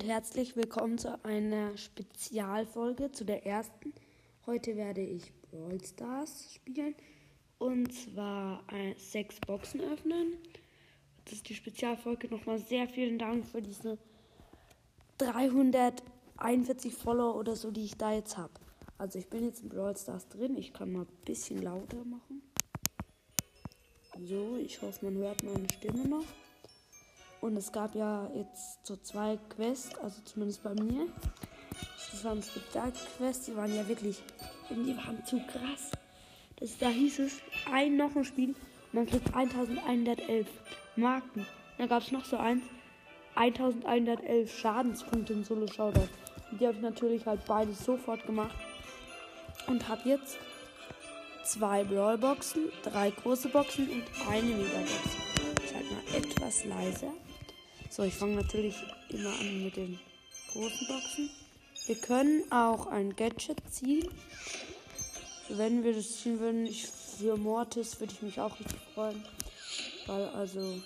herzlich willkommen zu einer Spezialfolge, zu der ersten. Heute werde ich Brawl Stars spielen und zwar äh, sechs Boxen öffnen. Das ist die Spezialfolge. Nochmal sehr vielen Dank für diese 341 Follower oder so, die ich da jetzt habe. Also ich bin jetzt in Brawl Stars drin. Ich kann mal ein bisschen lauter machen. So, ich hoffe, man hört meine Stimme noch. Und es gab ja jetzt so zwei Quests, also zumindest bei mir. Das waren Spezialquests, die waren ja wirklich, die waren zu krass. Das, da hieß es, ein noch ein Spiel, man kriegt 1111 Marken. Dann gab es noch so eins, 1111 Schadenspunkte in Solo Showdown. Und die habe ich natürlich halt beides sofort gemacht. Und habe jetzt zwei Brawlboxen, drei große Boxen und eine Megabox. Ich halte mal etwas leiser. So, ich fange natürlich immer an mit den großen Boxen. Wir können auch ein Gadget ziehen. Wenn wir das ziehen würden, ich, für Mortis würde ich mich auch richtig freuen. Weil also, ja.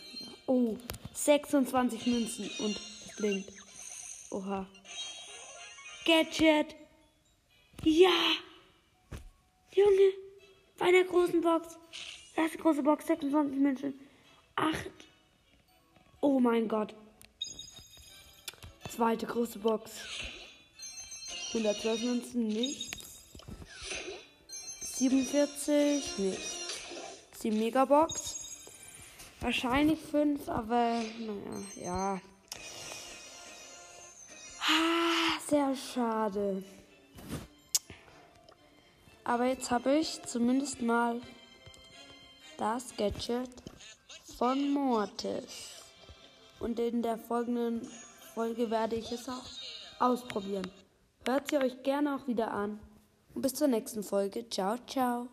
Oh, 26 Münzen und es blinkt. Oha. Gadget. Ja. Junge. Bei der großen Box. Erste große Box, 26 Münzen. 8 Oh mein Gott. Zweite große Box. 112 Münzen, nichts. 47, nichts. Die Megabox. Wahrscheinlich 5, aber naja, ja. Ah, sehr schade. Aber jetzt habe ich zumindest mal das Gadget von Mortis. Und in der folgenden Folge werde ich es auch ausprobieren. Hört sie euch gerne auch wieder an. Und bis zur nächsten Folge. Ciao, ciao.